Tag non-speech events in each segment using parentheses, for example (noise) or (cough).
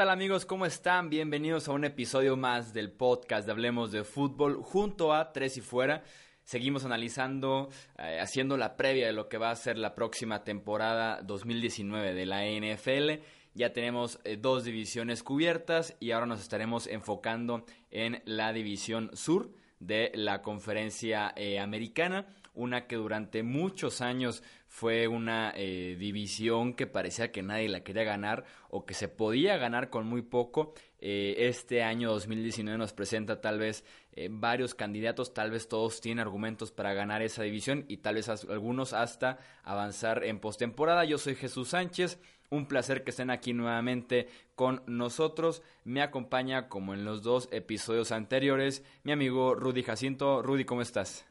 Tal amigos? ¿Cómo están? Bienvenidos a un episodio más del podcast de Hablemos de Fútbol junto a Tres y Fuera. Seguimos analizando, eh, haciendo la previa de lo que va a ser la próxima temporada 2019 de la NFL. Ya tenemos eh, dos divisiones cubiertas y ahora nos estaremos enfocando en la división sur de la conferencia eh, americana, una que durante muchos años fue una eh, división que parecía que nadie la quería ganar o que se podía ganar con muy poco. Eh, este año 2019 nos presenta tal vez eh, varios candidatos, tal vez todos tienen argumentos para ganar esa división y tal vez algunos hasta avanzar en postemporada. Yo soy Jesús Sánchez. Un placer que estén aquí nuevamente con nosotros. Me acompaña, como en los dos episodios anteriores, mi amigo Rudy Jacinto. Rudy, ¿cómo estás?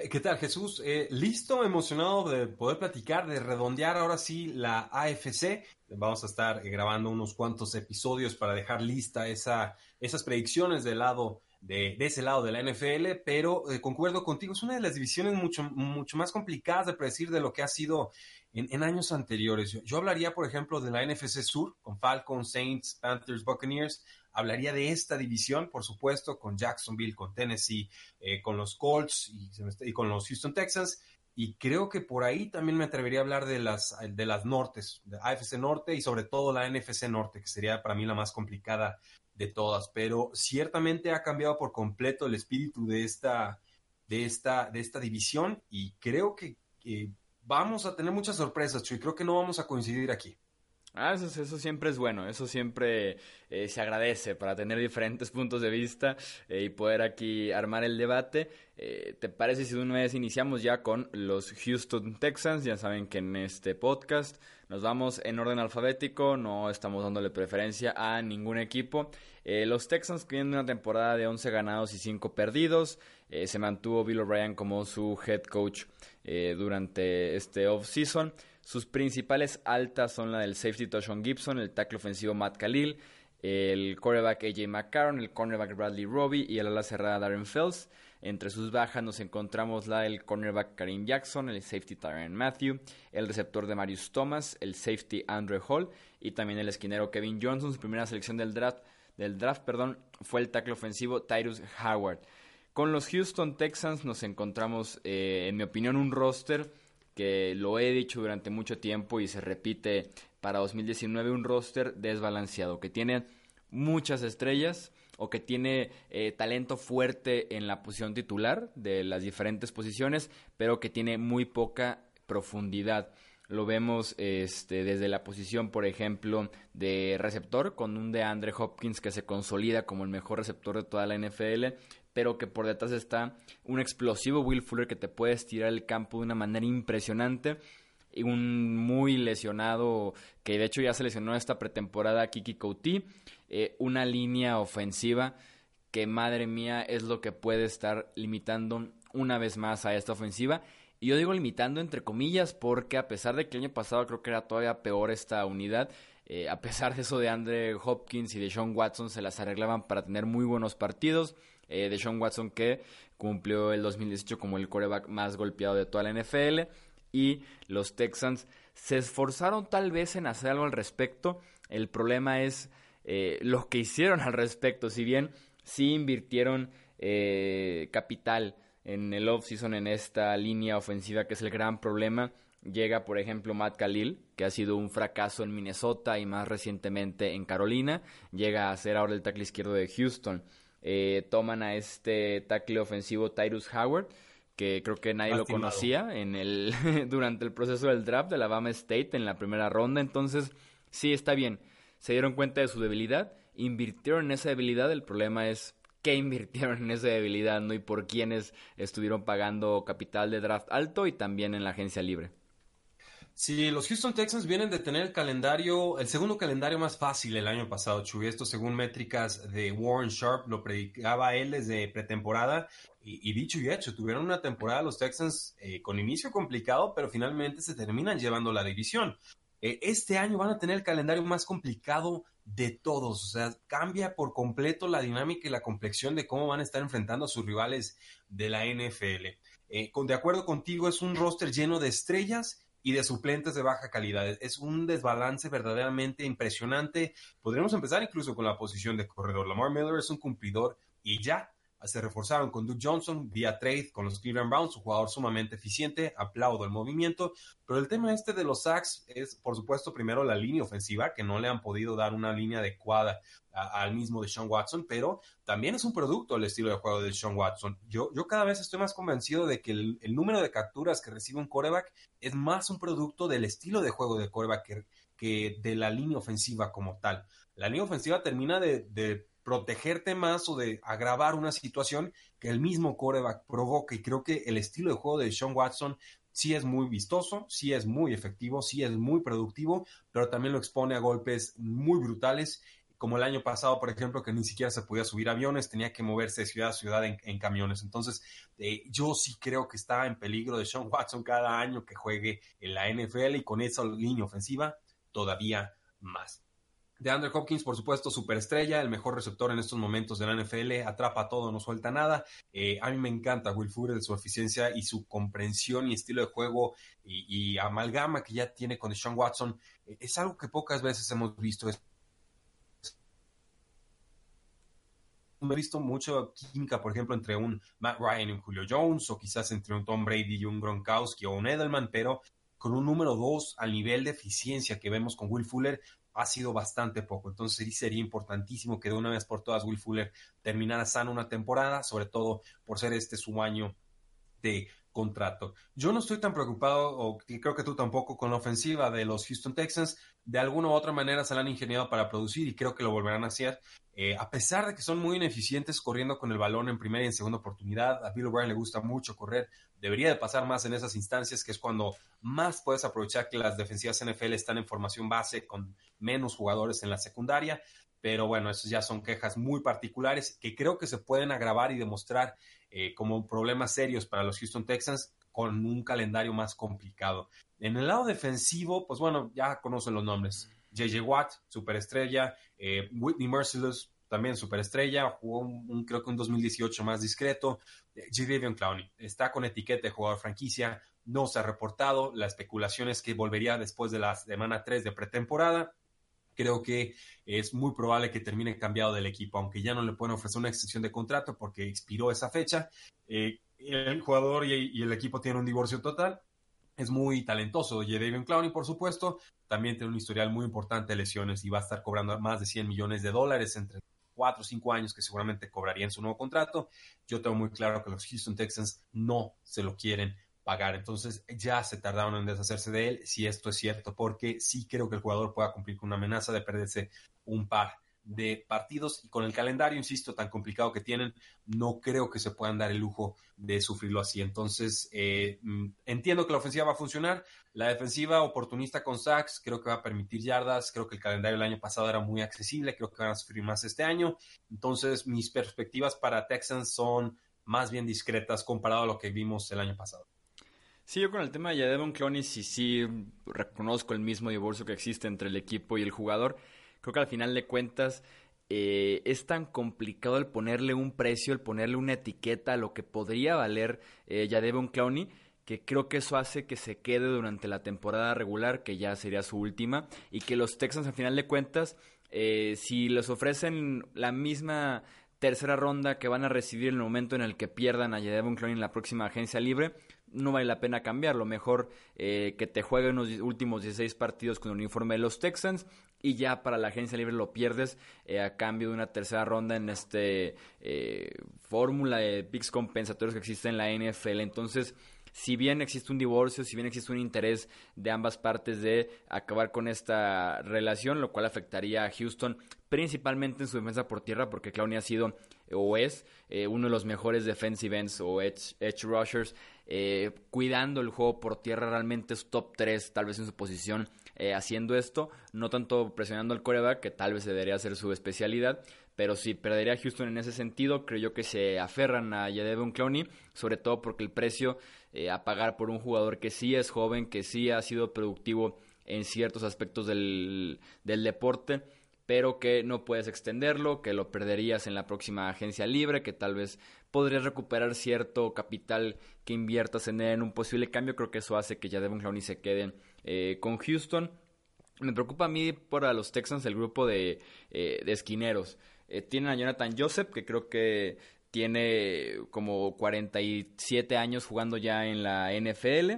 Eh, ¿Qué tal, Jesús? Eh, listo, emocionado de poder platicar, de redondear ahora sí la AFC. Vamos a estar eh, grabando unos cuantos episodios para dejar lista esa, esas predicciones del lado de, ese lado de la NFL, pero concuerdo contigo, es una de las divisiones mucho, más complicadas de predecir de lo que ha sido en, en años anteriores. Yo, yo, hablaría, por ejemplo, de la NFC Sur, con Falcons, Saints, Panthers, Buccaneers, hablaría de esta división, por supuesto, con Jacksonville, con Tennessee, eh, con los Colts y, con los Houston Texans. Y creo que por ahí también me atrevería a hablar de las, de las nortes, de AFC Norte y sobre todo la NFC Norte, que sería para mí la más complicada de todas. Pero ciertamente ha cambiado por completo el espíritu de esta, de esta, de esta división y creo que, que vamos a tener muchas sorpresas, Chuy. Creo que no vamos a coincidir aquí. Ah, eso, eso, siempre es bueno, eso siempre eh, se agradece para tener diferentes (laughs) puntos de vista eh, y poder aquí armar el debate. Eh, ¿Te parece si de una vez iniciamos ya con los Houston Texans? Ya saben que en este podcast nos vamos en orden alfabético, no estamos dándole preferencia a ningún equipo. los Texans tienen una temporada de 11 ganados y 5 perdidos. se mantuvo Bill O'Brien como su head coach durante este off-season. Sus principales altas son la del safety Toshon Gibson, el tackle ofensivo Matt Khalil, el cornerback AJ McCarron, el cornerback Bradley Robbie y el ala cerrada Darren Fells. Entre sus bajas nos encontramos la del cornerback Karim Jackson, el safety Tyron Matthew, el receptor de Marius Thomas, el safety Andrew Hall y también el esquinero Kevin Johnson. Su primera selección del draft, del draft perdón, fue el tackle ofensivo Tyrus Howard. Con los Houston Texans nos encontramos, eh, en mi opinión, un roster que lo he dicho durante mucho tiempo y se repite para 2019 un roster desbalanceado, que tiene muchas estrellas o que tiene eh, talento fuerte en la posición titular de las diferentes posiciones, pero que tiene muy poca profundidad. Lo vemos este, desde la posición, por ejemplo, de receptor, con un de Andre Hopkins que se consolida como el mejor receptor de toda la NFL, pero que por detrás está un explosivo Will Fuller que te puede estirar el campo de una manera impresionante. Y un muy lesionado, que de hecho ya se lesionó esta pretemporada, Kiki Couti. Eh, una línea ofensiva que, madre mía, es lo que puede estar limitando una vez más a esta ofensiva. Y yo digo limitando entre comillas porque a pesar de que el año pasado creo que era todavía peor esta unidad, eh, a pesar de eso de Andre Hopkins y de Sean Watson se las arreglaban para tener muy buenos partidos eh, de Sean Watson que cumplió el 2018 como el coreback más golpeado de toda la NFL y los Texans se esforzaron tal vez en hacer algo al respecto. El problema es eh, lo que hicieron (laughs) al respecto, si bien sí invirtieron eh, capital en el offseason en esta línea ofensiva que es el gran problema. Llega, por ejemplo, Matt Khalil, que ha sido un fracaso en Minnesota y más recientemente en Carolina. Llega a ser ahora el tackle izquierdo de Houston. Eh, toman a este tackle ofensivo Tyrus Howard, que creo que nadie lo conocía en el, (laughs) durante el proceso del draft de Alabama State en la primera ronda. Entonces, sí, está bien. Se dieron cuenta de su debilidad, invirtieron en esa debilidad. El problema es qué invirtieron en esa debilidad, ¿no? Y por quiénes estuvieron pagando capital de draft alto y también en la agencia libre. Sí, los Houston Texans vienen de tener el calendario, el segundo calendario más fácil el año pasado, Chuy. Esto según métricas de Warren Sharp, lo predicaba él desde pretemporada. Y, dicho y hecho, tuvieron una temporada los Texans eh, con inicio complicado, pero finalmente se terminan llevando la división. Eh, este año van a tener el calendario más complicado de todos. O sea, cambia por completo la dinámica y la complexión de cómo van a estar enfrentando a sus rivales de la NFL. Eh, con, de acuerdo contigo, es un roster lleno de estrellas y de suplentes de baja calidad. Es un desbalance verdaderamente impresionante. Podríamos empezar incluso con la posición de corredor. Lamar Miller es un cumplidor y ya se reforzaron con Duke Johnson vía trade con los Cleveland Browns, un jugador sumamente eficiente, aplaudo el movimiento, pero el tema este de los sacks es, por supuesto, primero la línea ofensiva, que no le han podido dar una línea adecuada al mismo de Sean Watson, pero también es un producto el estilo de juego de Sean Watson. Yo, yo cada vez estoy más convencido de que el, número de capturas que recibe un coreback es más un producto del estilo de juego de coreback que, de la línea ofensiva como tal. La línea ofensiva termina de protegerte más o de agravar una situación que el mismo coreback provoca. Y creo que el estilo de juego de Sean Watson sí es muy vistoso, sí es muy efectivo, sí es muy productivo, pero también lo expone a golpes muy brutales como el año pasado, por ejemplo, que ni siquiera se podía subir aviones, tenía que moverse de ciudad a ciudad en, camiones. Entonces, eh, yo sí creo que está en peligro de Sean Watson cada año que juegue en la NFL y con esa línea ofensiva todavía más. De Andrew Hopkins, por supuesto, superestrella, el mejor receptor en estos momentos de la NFL, atrapa todo, no suelta nada. Eh, a mí me encanta Will Fuller, su eficiencia y su comprensión y estilo de juego y, amalgama que ya tiene con Sean Watson. Eh, es algo que pocas veces hemos visto. he visto mucho química, por ejemplo, entre un Matt Ryan y un Julio Jones, o quizás entre un Tom Brady y un Gronkowski o un Edelman, pero con un número dos al nivel de eficiencia que vemos con Will Fuller, ha sido bastante poco. Entonces sí sería importantísimo que de una vez por todas Will Fuller terminara sano una temporada, sobre todo por ser este su año de contrato. Yo no estoy tan preocupado, o creo que tú tampoco, con la ofensiva de los Houston Texans. De alguna u otra manera se la han ingeniado para producir y creo que lo volverán a hacer. Eh, a pesar de que son muy ineficientes corriendo con el balón en primera y en segunda oportunidad, a Bill O'Brien le gusta mucho correr. Debería de pasar más en esas instancias, que es cuando más puedes aprovechar que las defensivas NFL están en formación base con menos jugadores en la secundaria. Pero bueno, esas ya son quejas muy particulares que creo que se pueden agravar y demostrar eh, como problemas serios para los Houston Texans con un calendario más complicado. En el lado defensivo, pues bueno, ya conocen los nombres. JJ Watt, superestrella. Eh, Whitney Merciless, también superestrella. Jugó un, creo que un 2018 más discreto. Eh, J. Clowney está con etiqueta de jugador franquicia. No se ha reportado. La especulación es que volvería después de la semana 3 de pretemporada creo que es muy probable que termine cambiado del equipo, aunque ya no le pueden ofrecer una extensión de contrato porque expiró esa fecha. Eh, el jugador y, el equipo tienen un divorcio total. Es muy talentoso. David Clowney, por supuesto, también tiene un historial muy importante de lesiones y va a estar cobrando más de 100 millones de dólares entre cuatro o cinco años que seguramente cobraría en su nuevo contrato. Yo tengo muy claro que los Houston Texans no se lo quieren pagar. Entonces ya se tardaron en deshacerse de él, si esto es cierto, porque sí creo que el jugador pueda cumplir con una amenaza de perderse un par de partidos y con el calendario, insisto, tan complicado que tienen, no creo que se puedan dar el lujo de sufrirlo así. Entonces, eh, mm, entiendo que la ofensiva va a funcionar, la defensiva oportunista con sacks, creo que va a permitir yardas, creo que el calendario del año pasado era muy accesible, creo que van a sufrir más este año. Entonces, mis perspectivas para Texans son más bien discretas comparado a lo que vimos el año pasado. Sí, yo con el tema de Jadevon Clowney sí, sí reconozco el mismo divorcio que existe entre el equipo y el jugador. Creo que al final de cuentas eh, es tan complicado el ponerle un precio, el ponerle una etiqueta a lo que podría valer eh, Jadevon Clowney que creo que eso hace que se quede durante la temporada regular, que ya sería su última, y que los Texans al final de cuentas, eh, si les ofrecen la misma tercera ronda que van a recibir en el momento en el que pierdan a Jadevon Clowney en la próxima agencia libre, no vale la pena cambiarlo. Mejor eh, que te juegue unos últimos 16 partidos con el uniforme de los Texans y ya para la agencia libre lo pierdes eh, a cambio de una tercera ronda en este eh, fórmula de picks compensatorios que existe en la NFL. Entonces, si bien existe un divorcio, si bien existe un interés de ambas partes de acabar con esta relación, lo cual afectaría a Houston principalmente en su defensa por tierra, porque Clowney ha sido o es uno de los mejores defensive ends o edge, rushers, cuidando el juego por tierra, realmente es top 3 tal vez en su posición eh, haciendo esto, no tanto presionando al coreback, que tal vez debería ser su especialidad, pero si perdería a Houston en ese sentido, creo yo que se aferran a Yadevon Clowney, sobre todo porque el precio eh, a pagar por un jugador que sí es joven, que sí ha sido productivo en ciertos aspectos del, del deporte, pero que no puedes extenderlo, que lo perderías en la próxima agencia libre, que tal vez podrías recuperar cierto capital que inviertas en, en un posible cambio. Creo que eso hace que ya Devon Clowney se quede eh, con Houston. Me preocupa a mí por los Texans el grupo de, eh, esquineros. Eh, tienen a Jonathan Joseph, que creo que tiene como 47 años jugando ya en la NFL.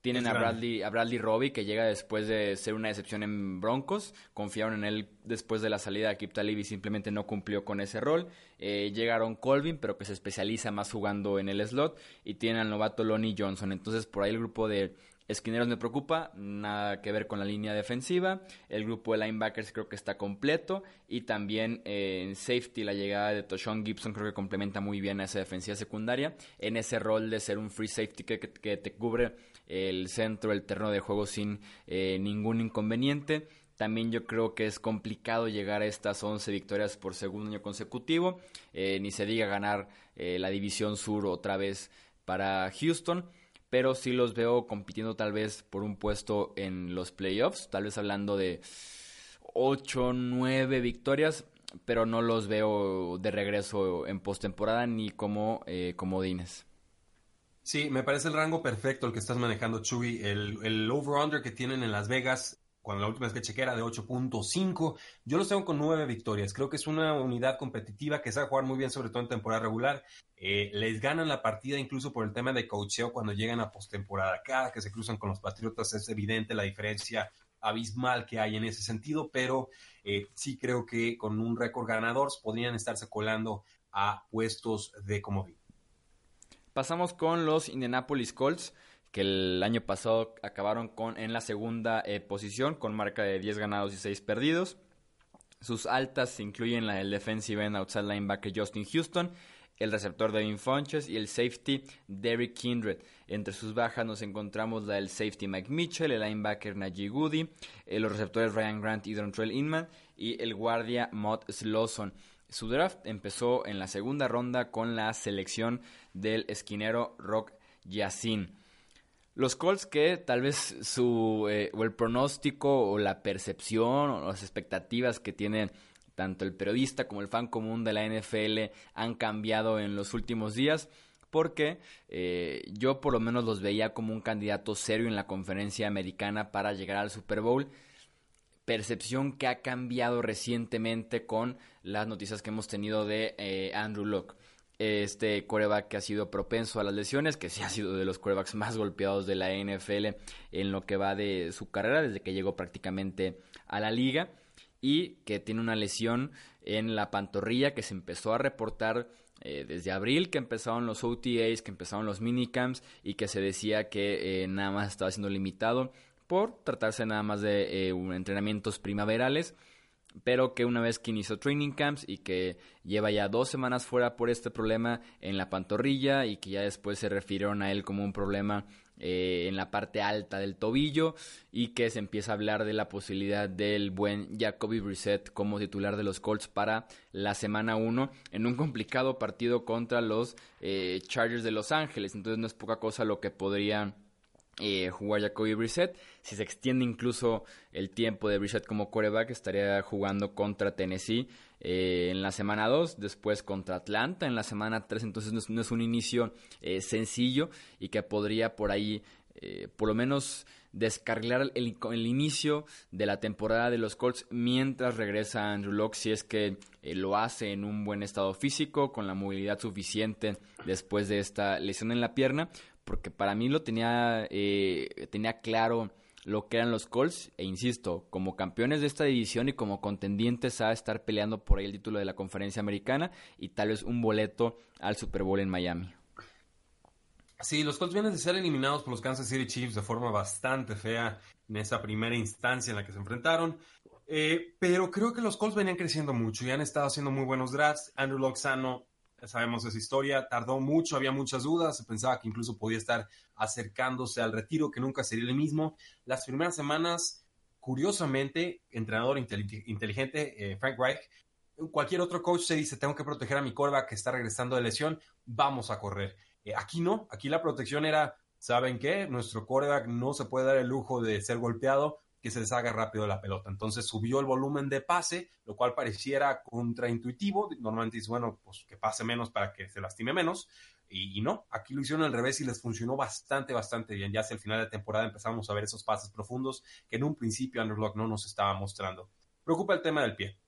Tienen a Bradley, a Bradley Robbie, que llega después de ser una decepción en Broncos. Confiaron en él después de la salida de Kip Talib y simplemente no cumplió con ese rol. llegaron Colvin, pero que se especializa más jugando en el slot. Y tienen al novato Lonnie Johnson. Entonces, por ahí el grupo de Esquineros me preocupa, nada que ver con la línea defensiva. El grupo de linebackers creo que está completo. Y también eh, en safety la llegada de Toshon Gibson creo que complementa muy bien a esa defensiva secundaria. En ese rol de ser un free safety que, te cubre el centro, el terreno de juego sin eh, ningún inconveniente. También yo creo que es complicado llegar a estas 11 victorias por segundo año consecutivo. Eh, ni se diga ganar la división sur otra vez para Houston pero sí los veo compitiendo tal vez por un puesto en los playoffs, tal vez hablando de 8, 9 victorias, pero no los veo de regreso en postemporada ni como eh, comodines. Sí, me parece el rango perfecto el que estás manejando, Chuy. El, over-under que tienen en Las Vegas cuando la última vez que chequé era de 8.5. Yo los tengo con 9 victorias. Creo que es una unidad competitiva que sabe jugar muy bien, sobre todo en temporada regular. Eh, les ganan la partida incluso por el tema de coacheo cuando llegan a postemporada. Cada que se cruzan con los Patriotas es evidente la diferencia abismal que hay en ese sentido, pero eh, sí creo que con un récord ganador podrían estarse colando a puestos de comodín. Pasamos con los Indianapolis Colts que el año pasado acabaron con, en la segunda eh, posición con marca de 10 ganados y 6 perdidos. Sus altas incluyen la del defensive end outside linebacker Justin Houston, el receptor Devin Funches y el safety Derrick Kindred. Entre sus bajas nos encontramos la del safety Mike Mitchell, el linebacker Najee Goody, eh, los receptores Ryan Grant y Dontrell Inman y el guardia Mott Slawson. Su draft empezó en la segunda ronda con la selección del esquinero Rock Yassin. Los Colts que tal vez su eh, o el pronóstico o la percepción o las expectativas que tiene tanto el periodista como el fan común de la NFL han cambiado en los últimos días porque eh, yo por lo menos los veía como un candidato serio en la conferencia americana para llegar al Super Bowl. Percepción que ha cambiado recientemente con las noticias que hemos tenido de eh, Andrew Locke este coreback que ha sido propenso a las lesiones, que sí ha sido de los corebacks más golpeados de la NFL en lo que va de su carrera desde que llegó prácticamente a la liga y que tiene una lesión en la pantorrilla que se empezó a reportar eh, desde abril que empezaron los OTAs, que empezaron los minicamps y que se decía que eh, nada más estaba siendo limitado por tratarse nada más de eh, entrenamientos primaverales pero que una vez que inició training camps y que lleva ya dos semanas fuera por este problema en la pantorrilla y que ya después se refirieron a él como un problema eh, en la parte alta del tobillo y que se empieza a hablar de la posibilidad del buen Jacoby Brissett como titular de los Colts para la semana 1 en un complicado partido contra los eh, Chargers de Los Ángeles. Entonces no es poca cosa lo que podría eh, jugar Jacoby Brissett. Si se extiende incluso el tiempo de Brissett como quarterback, estaría jugando contra Tennessee eh, en la semana 2, después contra Atlanta en la semana 3. Entonces no es, un inicio eh, sencillo y que podría por ahí, eh, por lo menos, descargar el, el, inicio de la temporada de los Colts mientras regresa Andrew Locke, si es que lo hace en un buen estado físico, con la movilidad suficiente después de esta lesión en la pierna porque para mí lo tenía, eh, tenía claro lo que eran los Colts, e insisto, como campeones de esta división y como contendientes a estar peleando por ahí el título de la conferencia americana y tal vez un boleto al Super Bowl en Miami. Sí, los Colts vienen de ser eliminados por los Kansas City Chiefs de forma bastante fea en esa primera instancia en la que se enfrentaron. Eh, pero creo que los Colts venían creciendo mucho y han estado haciendo muy buenos drafts. Andrew Loxano, sabemos esa historia, tardó mucho, había muchas dudas, se pensaba que incluso podía estar acercándose al retiro, que nunca sería el mismo. Las primeras semanas, curiosamente, entrenador inteligente, eh, Frank Reich, cualquier otro coach se dice, tengo que proteger a mi corva que está regresando de lesión, vamos a correr. Eh, aquí no, aquí la protección era, ¿saben qué? Nuestro quarterback no se puede dar el lujo de ser golpeado, que se deshaga rápido la pelota. Entonces subió el volumen de pase, lo cual pareciera contraintuitivo. Normalmente dice, bueno, pues que pase menos para que se lastime menos. Y, no, aquí lo hicieron al revés y les funcionó bastante, bastante bien. Ya hacia el final de temporada empezamos a ver esos pases profundos que en un principio Underlock no nos estaba mostrando. Preocupa el tema del pie.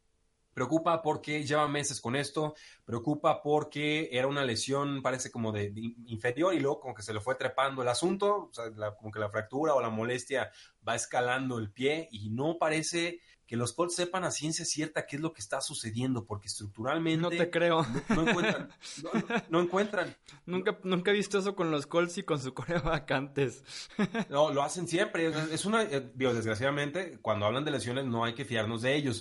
Preocupa porque lleva meses con esto, preocupa porque era una lesión, parece como de, inferior y luego como que se le fue trepando el asunto, o sea, como que la fractura o la molestia va escalando el pie y no parece que los Colts sepan a ciencia cierta qué es lo que está sucediendo, porque estructuralmente... No te creo. No, encuentran. No, encuentran. nunca, nunca he visto eso con los Colts y con su Corea vacantes. no, lo hacen siempre. Es una... Eh, digo, desgraciadamente, cuando hablan de lesiones no hay que fiarnos de ellos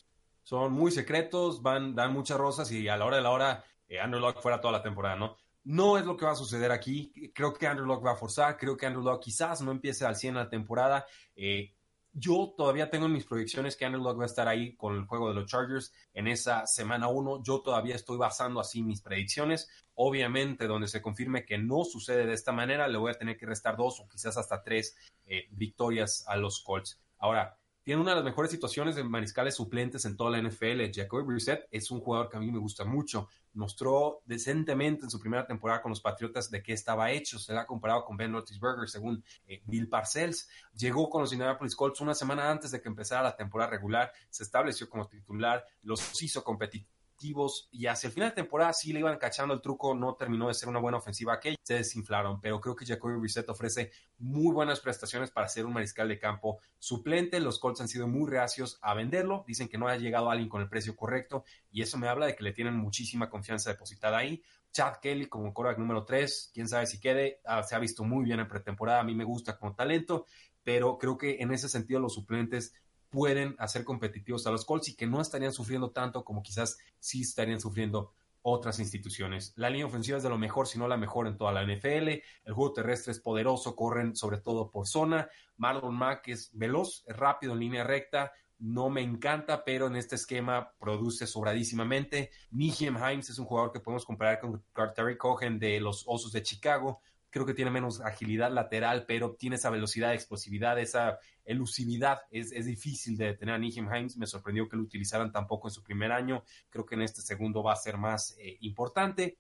son muy secretos, van, dan muchas rosas y a la hora de la hora eh, Andrew Locke fuera toda la temporada, ¿no? No es lo que va a suceder aquí. Creo que Andrew Locke va a forzar, creo que Andrew Locke quizás no empiece al 100 la temporada. Eh, yo todavía tengo en mis proyecciones que Andrew Locke va a estar ahí con el juego de los Chargers en esa semana 1. Yo todavía estoy basando así mis predicciones. Obviamente, donde se confirme que no sucede de esta manera, le voy a tener que restar dos o quizás hasta tres eh, victorias a los Colts. Ahora, tiene una de las mejores situaciones de mariscales suplentes en toda la NFL. Jacoby Brissett es un jugador que a mí me gusta mucho. Mostró decentemente en su primera temporada con los Patriotas de qué estaba hecho. Se le ha comparado con Ben Roethlisberger, según eh, Bill Parcells. Llegó con los Indianapolis Colts una semana antes de que empezara la temporada regular. Se estableció como titular, los hizo competitivos y hacia el final de temporada sí le iban cachando el truco, no terminó de ser una buena ofensiva aquella, se desinflaron, pero creo que Jacoby Brissett ofrece muy buenas prestaciones para ser un mariscal de campo suplente, los Colts han sido muy reacios a venderlo, dicen que no ha llegado alguien con el precio correcto y eso me habla de que le tienen muchísima confianza depositada ahí. Chad Kelly como quarterback número 3, quién sabe si quede, ah, se ha visto muy bien en pretemporada, a mí me gusta como talento, pero creo que en ese sentido los suplentes pueden hacer competitivos a los Colts y que no estarían sufriendo tanto como quizás sí estarían sufriendo otras instituciones. La línea ofensiva es de lo mejor, si no la mejor en toda la NFL. El juego terrestre es poderoso, corren sobre todo por zona. Marlon Mack es veloz, rápido en línea recta. No me encanta, pero en este esquema produce sobradísimamente. Nihiem Himes es un jugador que podemos comparar con Terry Cohen de los Osos de Chicago creo que tiene menos agilidad lateral, pero tiene esa velocidad, explosividad, esa elusividad. Es, difícil de detener a Nihim Himes. Me sorprendió que lo utilizaran tampoco en su primer año. Creo que en este segundo va a ser más eh, importante.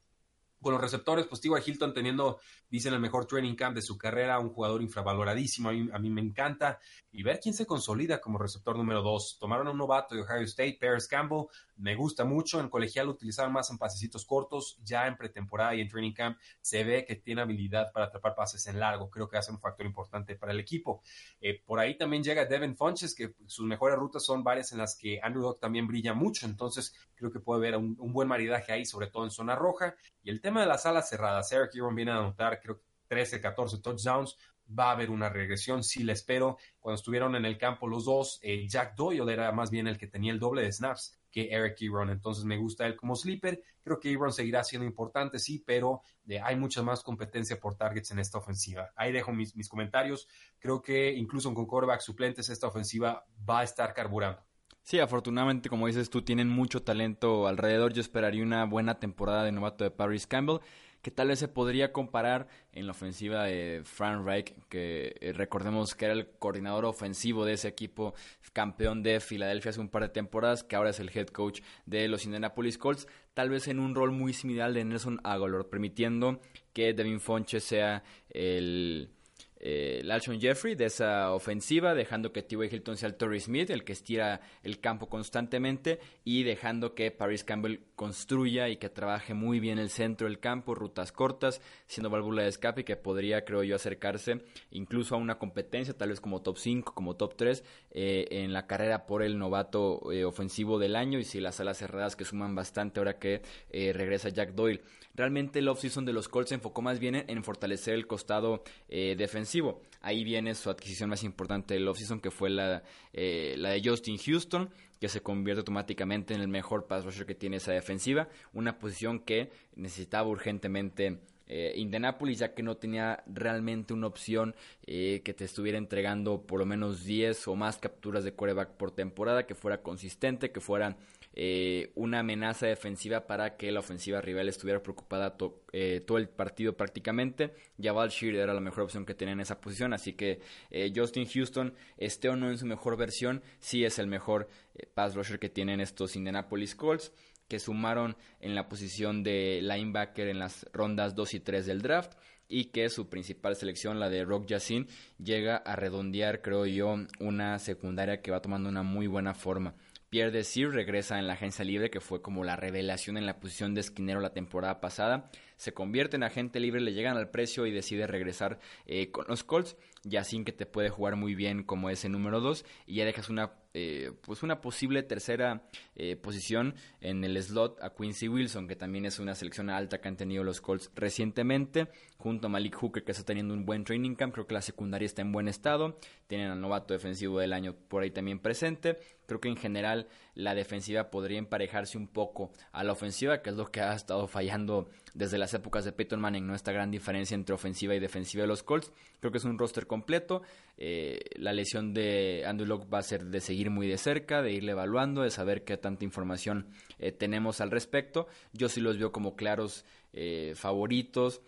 Con los receptores, pues T.Y. Hilton teniendo, dicen, el mejor training camp de su carrera, un jugador infravaloradísimo, a mí, me encanta. Y ver quién se consolida como receptor número dos. Tomaron a un novato de Ohio State, Paris Campbell, me gusta mucho. En colegial lo utilizaban más en pasecitos cortos, ya en pretemporada y en training camp se ve que tiene habilidad para atrapar pases en largo. Creo que hace un factor importante para el equipo. Eh, por ahí también llega Devin Funches, que sus mejores rutas son varias en las que Andrew Dock también brilla mucho. Entonces creo que puede haber un, buen maridaje ahí, sobre todo en zona roja. Y el tema de las alas cerradas, Eric Ebron viene a anotar, creo que 13, 14 touchdowns va a haber una regresión, sí la espero. Cuando estuvieron en el campo los dos, eh, Jack Doyle era más bien el que tenía el doble de snaps que Eric Ebron, entonces me gusta él como sleeper. Creo que Ebron seguirá siendo importante, sí, pero eh, hay mucha más competencia por targets en esta ofensiva. Ahí dejo mis, comentarios. Creo que incluso con quarterback suplentes esta ofensiva va a estar carburando. Sí, afortunadamente, como dices tú, tienen mucho talento alrededor. Yo esperaría una buena temporada de novato de Paris Campbell que tal vez se podría comparar en la ofensiva de Frank Reich, que eh, recordemos que era el coordinador ofensivo de ese equipo campeón de Filadelfia hace un par de temporadas, que ahora es el head coach de los Indianapolis Colts, tal vez en un rol muy similar de Nelson Aguilar, permitiendo que Devin Fonche sea el eh, Jeffrey de esa ofensiva, dejando que T.Y. Hilton sea el Torrey Smith, el que estira el campo constantemente, y dejando que Paris Campbell construya y que trabaje muy bien el centro del campo, rutas cortas, siendo válvula de escape y que podría, creo yo, acercarse incluso a una competencia, tal vez como top 5, como top 3, eh, en la carrera por el novato eh, ofensivo del año, y si las alas cerradas que suman bastante ahora que eh, regresa Jack Doyle. Realmente el offseason de los Colts se enfocó más bien en, fortalecer el costado defensivo. ahí viene su adquisición más importante del offseason, que fue la, eh, la de Justin Houston, que se convierte automáticamente en el mejor pass rusher que tiene esa defensiva, una posición que necesitaba urgentemente eh, Indianapolis, ya que no tenía realmente una opción eh, que te estuviera entregando por lo menos 10 o más capturas de quarterback por temporada, que fuera consistente, que fuera eh, una amenaza defensiva para que la ofensiva rival estuviera preocupada eh, todo el partido prácticamente. Jabal Shear era la mejor opción que tenía en esa posición, así que eh, Justin Houston, esté o no en su mejor versión, sí es el mejor pass rusher que tienen estos Indianapolis Colts que sumaron en la posición de linebacker en las rondas 2 y 3 del draft y que su principal selección, la de Rock Yassin, llega a redondear, creo yo, una secundaria que va tomando una muy buena forma. Pierre Desir regresa en la agencia libre, que fue como la revelación en la posición de esquinero la temporada pasada. Se convierte en agente libre, le llegan al precio y decide regresar eh, con los Colts. sin que te puede jugar muy bien como ese número 2 y ya dejas una eh, pues una posible tercera eh, posición en el slot a Quincy Wilson, que también es una selección alta que han tenido los Colts recientemente, junto a Malik Hooker, que está teniendo un buen training camp. Creo que la secundaria está en buen estado. Tienen al novato defensivo del año por ahí también presente. Creo que en general la defensiva podría emparejarse un poco a la ofensiva, que es lo que ha estado fallando desde las épocas de Peyton Manning, ¿no? Esta gran diferencia entre ofensiva y defensiva de los Colts. Creo que es un roster completo. Eh, la lesión de Andrew Locke va a ser de seguir muy de cerca, de irle evaluando, de saber qué tanta información eh, tenemos al respecto. Yo sí los veo como claros eh, favoritos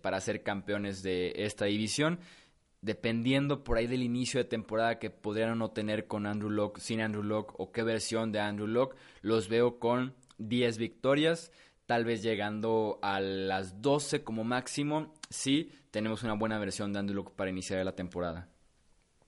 para ser campeones de esta división dependiendo por ahí del inicio de temporada que podrían no tener con Andrew Locke, sin Andrew Locke o qué versión de Andrew Locke, los veo con 10 victorias, tal vez llegando a las 12 como máximo, si tenemos una buena versión de Andrew para iniciar la temporada.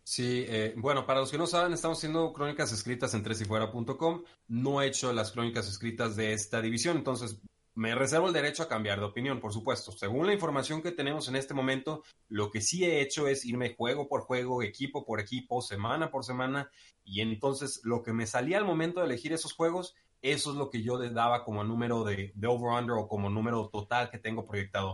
Sí, eh, bueno, para los que no saben, estamos haciendo crónicas escritas en tresifuera.com. No he hecho las crónicas escritas de esta división, entonces me reservo el derecho a cambiar de opinión, por supuesto. Según la información que tenemos en este momento, lo que sí he hecho es irme juego por juego, equipo por equipo, semana por semana, y entonces lo que me salía al momento de elegir esos juegos eso es lo que yo daba como número de, over-under o como número total que tengo proyectado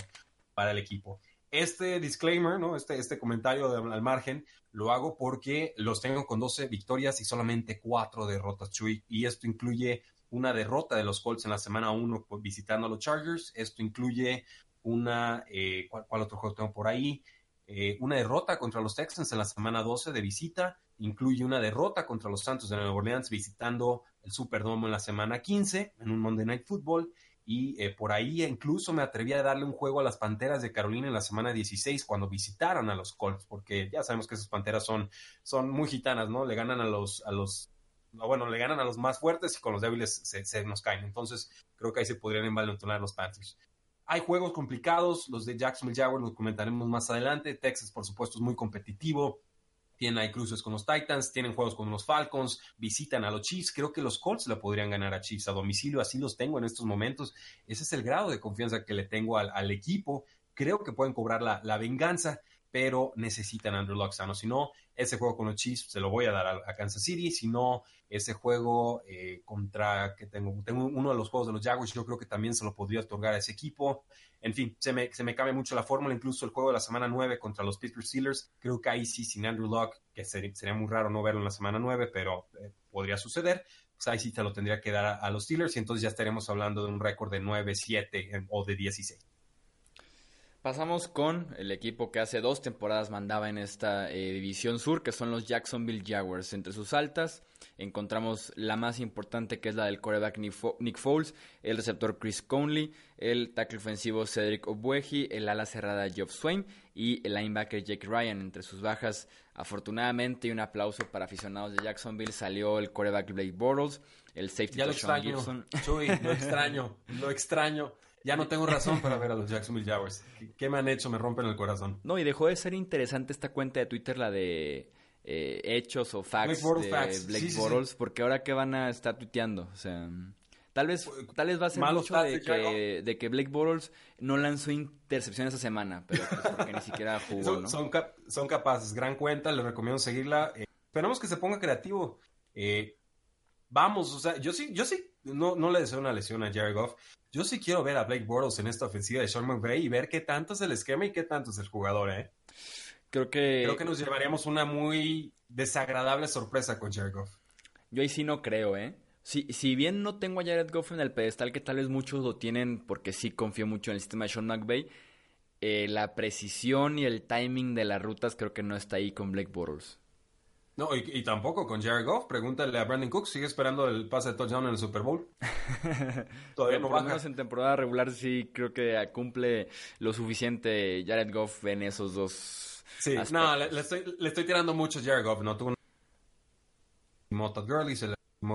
para el equipo. Este disclaimer, ¿no? este, este comentario al margen, lo hago porque los tengo con 12 victorias y solamente 4 derrotas, Chuy. Y esto incluye una derrota de los Colts en la semana 1 visitando a los Chargers. Esto incluye una, eh, ¿cuál, otro juego tengo por ahí? Eh, una derrota contra los Texans en la semana 12 de visita. Incluye una derrota contra los Santos de Nueva Orleans visitando el Superdome en la semana 15, en un Monday Night Football. Y eh, por ahí incluso me atreví a darle un juego a las Panteras de Carolina en la semana 16 cuando visitaron a los Colts, porque ya sabemos que esas Panteras son, son muy gitanas, ¿no? Le ganan a los, a los, bueno, le ganan a los más fuertes y con los débiles se, nos caen. Entonces creo que ahí se podrían envalentonar los Panthers. Hay juegos complicados, los de Jacksonville Jaguars los comentaremos más adelante. Texas, por supuesto, es muy competitivo tienen ahí cruces con los Titans, tienen juegos con los Falcons, visitan a los Chiefs. Creo que los Colts la podrían ganar a Chiefs a domicilio, así los tengo en estos momentos. Ese es el grado de confianza que le tengo al, equipo. Creo que pueden cobrar la, la venganza pero necesitan Andrew Luck sano. Si no, ese juego con los Chiefs se lo voy a dar a, Kansas City. Si no, ese juego eh, contra que tengo, tengo uno de los juegos de los Jaguars, yo creo que también se lo podría otorgar a ese equipo. En fin, se me, se me cambia mucho la fórmula. Incluso el juego de la semana 9 contra los Pittsburgh Steelers, creo que ahí sí, sin Andrew Luck, que sería, muy raro no verlo en la semana 9, pero eh, podría suceder. Pues ahí sí te lo tendría que dar a, a, los Steelers y entonces ya estaremos hablando de un récord de 9-7 o de 16. Pasamos con el equipo que hace dos temporadas mandaba en esta eh, división sur, que son los Jacksonville Jaguars. Entre sus altas encontramos la más importante, que es la del coreback Nick Foles, el receptor Chris Conley, el tackle ofensivo Cedric Obueji, el ala cerrada Geoff Swain y el linebacker Jake Ryan. Entre sus bajas, afortunadamente, y un aplauso para aficionados de Jacksonville, salió el coreback Blake Bortles, el safety ya lo (laughs) extraño, lo extraño, lo extraño. Ya no tengo razón para ver a los Jacksonville Jaguars. ¿Qué me han hecho? Me rompen el corazón. No, y dejó de ser interesante esta cuenta de Twitter, la de eh, hechos o facts de Blake Bortles, porque ahora qué van a estar tuiteando, o sea, tal vez tal vez va a ser mucho de que, de que, Blake Bortles no lanzó intercepción esa semana, pero pues porque ni siquiera (laughs) jugó, son, ¿no? Son, capaces, gran cuenta, les recomiendo seguirla. Eh, esperamos que se ponga creativo. Eh, vamos, o sea, yo sí, yo sí, no, no le deseo una lesión a Jared Goff, yo sí quiero ver a Blake Bortles en esta ofensiva de Sean McVay y ver qué tanto es el esquema y qué tanto es el jugador, ¿eh? Creo que... Creo que nos llevaríamos una muy desagradable sorpresa con Jared Goff. Yo ahí sí no creo, ¿eh? Si, si bien no tengo a Jared Goff en el pedestal, que tal vez muchos lo tienen porque sí confío mucho en el sistema de Sean McVay, eh, la precisión y el timing de las rutas creo que no está ahí con Blake Bortles. No, y, tampoco con Jared Goff. Pregúntale a Brandon Cook. ¿Sigue esperando el pase de touchdown en el Super Bowl? (laughs) Todavía no menos en temporada regular sí creo que cumple lo suficiente Jared Goff en esos dos Sí, no, le, estoy, le, estoy, tirando mucho a Jared Goff. No tuvo un... Gurley, se le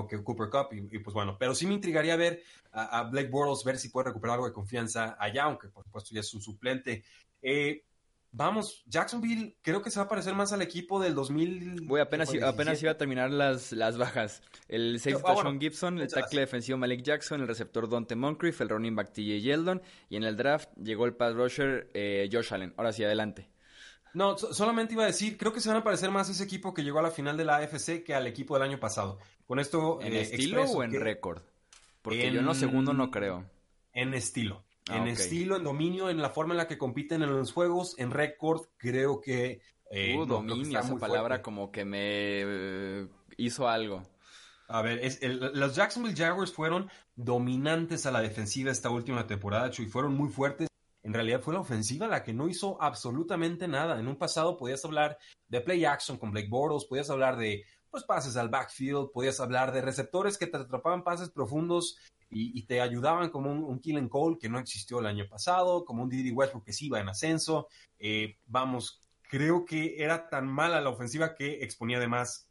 que Cooper Cup y, pues bueno, pero sí me intrigaría ver a, Blake Bortles, ver si puede recuperar algo de confianza allá, aunque por supuesto ya es su suplente. Eh, vamos, Jacksonville creo que se va a parecer más al equipo del 2000. Voy, apenas, apenas iba a terminar las, las bajas. El safety ah, Sean Gibson, el tackle defensivo Malik Jackson, el receptor Dante Moncrief, el running back TJ Yeldon y en el draft llegó el pass rusher eh, Josh Allen. Ahora sí, adelante. No, solamente iba a decir, creo que se van a parecer más a ese equipo que llegó a la final de la AFC que al equipo del año pasado. Con esto. ¿En eh, estilo o en récord? Porque yo en lo segundo no creo. En estilo. Ah, en estilo, en dominio, en la forma en la que compiten en los juegos, en récord, creo que. Eh, uh, dominio, esa palabra como que me eh, hizo algo. A ver, los Jacksonville Jaguars fueron dominantes a la defensiva esta última temporada, y fueron muy fuertes en realidad fue la ofensiva la que no hizo absolutamente nada. En un pasado podías hablar de play action con Blake Bortles, podías hablar de pues, pases al backfield, podías hablar de receptores que te atrapaban pases profundos y, te ayudaban como un, un kill and call que no existió el año pasado, como un Didi Westbrook que sí iba en ascenso. Eh, vamos, creo que era tan mala la ofensiva que exponía además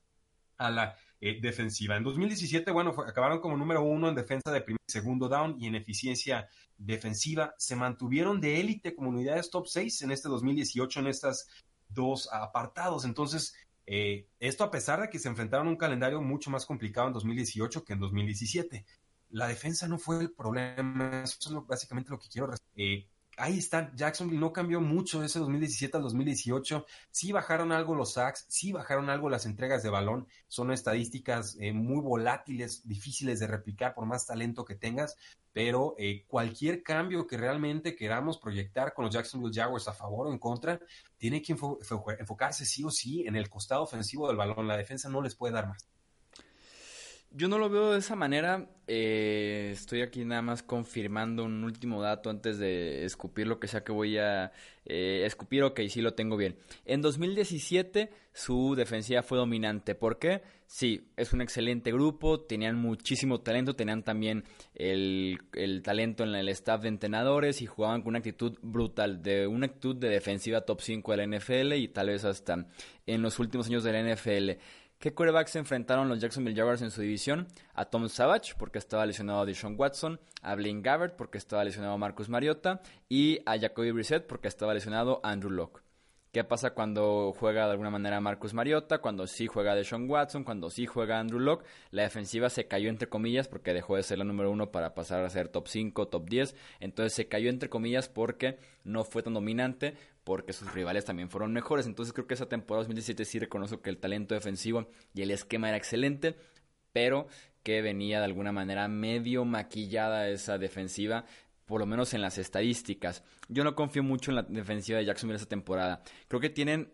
a la eh, defensiva. En 2017, bueno, acabaron como número uno en defensa de primer y segundo down y en eficiencia defensiva. Se mantuvieron de élite como unidades top 6 en este 2018 en estas dos apartados. Entonces, eh, esto a pesar de que se enfrentaron a un calendario mucho más complicado en 2018 que en 2017. La defensa no fue el problema, eso es básicamente lo que quiero. Eh, ahí está, Jacksonville no cambió mucho ese 2017 al 2018. Sí bajaron algo los sacks, sí bajaron algo las entregas de balón. Son estadísticas eh, muy volátiles, difíciles de replicar por más talento que tengas. Pero eh, cualquier cambio que realmente queramos proyectar con los Jacksonville Jaguars a favor o en contra, tiene que enfocarse sí o sí en el costado ofensivo del balón. La defensa no les puede dar más. Yo no lo veo de esa manera. Eh, estoy aquí nada más confirmando un último dato antes de escupir lo que sea que voy a eh, escupir. Ok, sí lo tengo bien. En 2017 su defensiva fue dominante. ¿Por qué? Sí, es un excelente grupo. Tenían muchísimo talento. Tenían también el, el talento en el staff de entrenadores y jugaban con una actitud brutal. De una actitud de defensiva top 5 de la NFL y tal vez hasta en los últimos años de la NFL. ¿Qué quarterbacks se enfrentaron los Jacksonville Jaguars en su división? A Tom Savage, porque estaba lesionado Deshaun Watson, a Blaine Gabbert, porque estaba lesionado Marcus Mariota, y a Jacoby Brissett, porque estaba lesionado Andrew Locke. ¿Qué pasa cuando juega de alguna manera Marcus Mariota? Cuando sí juega Deshaun Watson, cuando sí juega Andrew Locke. La defensiva se cayó entre comillas porque dejó de ser la número uno para pasar a ser top 5, top 10. Entonces se cayó entre comillas porque no fue tan dominante porque sus rivales también fueron mejores. Entonces creo que esa temporada 2017 sí reconozco que el talento defensivo y el esquema era excelente, pero que venía de alguna manera medio maquillada esa defensiva, por lo menos en las estadísticas. Yo no confío mucho en la defensiva de Jacksonville esta temporada. Creo que tienen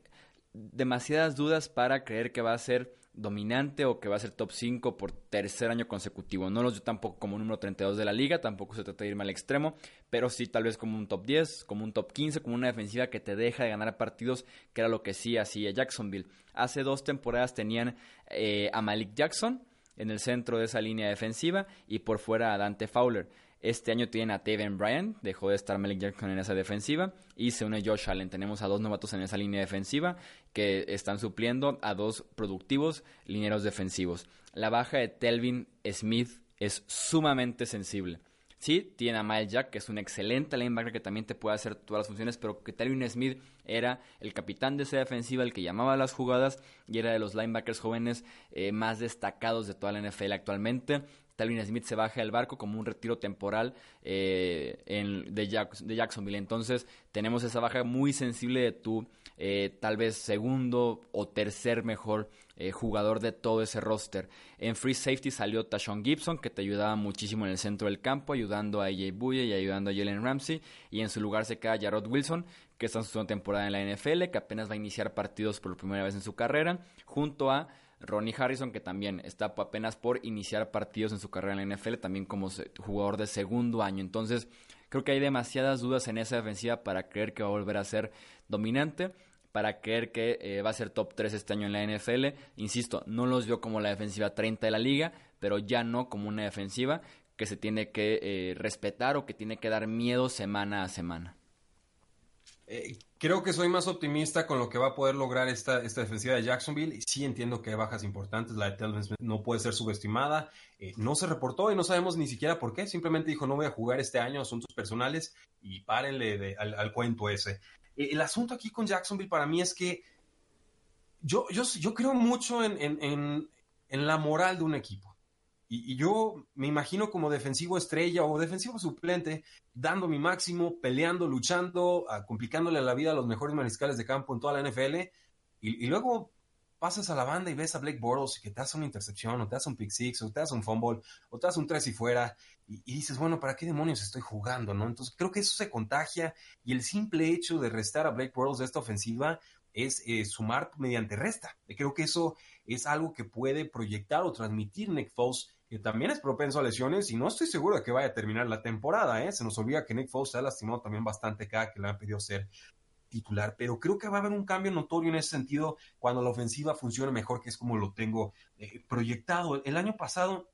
demasiadas dudas para creer que va a ser dominante o que va a ser top 5 por tercer año consecutivo. No los yo tampoco como número 32 de la liga, tampoco se trata de irme al extremo, pero sí tal vez como un top 10, como un top 15, como una defensiva que te deja de ganar partidos, que era lo que sí hacía Jacksonville. Hace dos temporadas tenían eh, a Malik Jackson en el centro de esa línea defensiva y por fuera a Dante Fowler. Este año tienen a Taven Bryan, dejó de estar Malik Jackson en esa defensiva y se une Josh Allen. Tenemos a dos novatos en esa línea defensiva que están supliendo a dos productivos lineros defensivos. La baja de Telvin Smith es sumamente sensible. Sí, tiene a Miles Jack, que es un excelente linebacker que también te puede hacer todas las funciones, pero que Telvin Smith era el capitán de esa defensiva, el que llamaba las jugadas y era de los linebackers jóvenes eh, más destacados de toda la NFL actualmente Talvin Smith se baja del barco como un retiro temporal eh, de, Jacksonville. Entonces tenemos esa baja muy sensible de tu eh, tal vez segundo o tercer mejor eh, jugador de todo ese roster. En free safety salió Tashon Gibson, que te ayudaba muchísimo en el centro del campo, ayudando a AJ Buye y ayudando a Jalen Ramsey. Y en su lugar se queda Jarrod Wilson, que está en su segunda temporada en la NFL, que apenas va a iniciar partidos por primera vez en su carrera, junto a Ronnie Harrison, que también está apenas por iniciar partidos en su carrera en la NFL, también como jugador de segundo año. Entonces, creo que hay demasiadas dudas en esa defensiva para creer que va a volver a ser dominante para creer que eh, va a ser top 3 este año en la NFL. Insisto, no los veo como la defensiva 30 de la liga, pero ya no como una defensiva que se tiene que eh, respetar o que tiene que dar miedo semana a semana. Eh, creo que soy más optimista con lo que va a poder lograr esta, esta defensiva de Jacksonville. Sí entiendo que hay bajas importantes, la de Telvin Smith no puede ser subestimada. no se reportó y no sabemos ni siquiera por qué. Simplemente dijo no voy a jugar este año, asuntos personales y párenle al, cuento ese. Eh, el asunto aquí con Jacksonville para mí es que yo, yo, yo creo mucho en, en, en, la moral de un equipo. Y, yo me imagino como defensivo estrella o defensivo suplente, dando mi máximo, peleando, luchando, ah, complicándole la vida a los mejores mariscales de campo en toda la NFL. Y, y luego pasas a la banda y ves a Blake Bortles que te hace una intercepción, o te hace un pick six, o te hace un fumble, o te hace un tres y fuera, y, dices, bueno, ¿para qué demonios estoy jugando? ¿no? Entonces creo que eso se contagia, y el simple hecho de restar a Blake Bortles de esta ofensiva es eh, sumar mediante resta. Creo que eso es algo que puede proyectar o transmitir Nick Foles, que también es propenso a lesiones, y no estoy seguro de que vaya a terminar la temporada, ¿eh? Se nos olvida que Nick Foles se ha lastimado también bastante cada que le han pedido ser titular, pero creo que va a haber un cambio notorio en ese sentido cuando la ofensiva funcione mejor, que es como lo tengo eh, proyectado. El año pasado,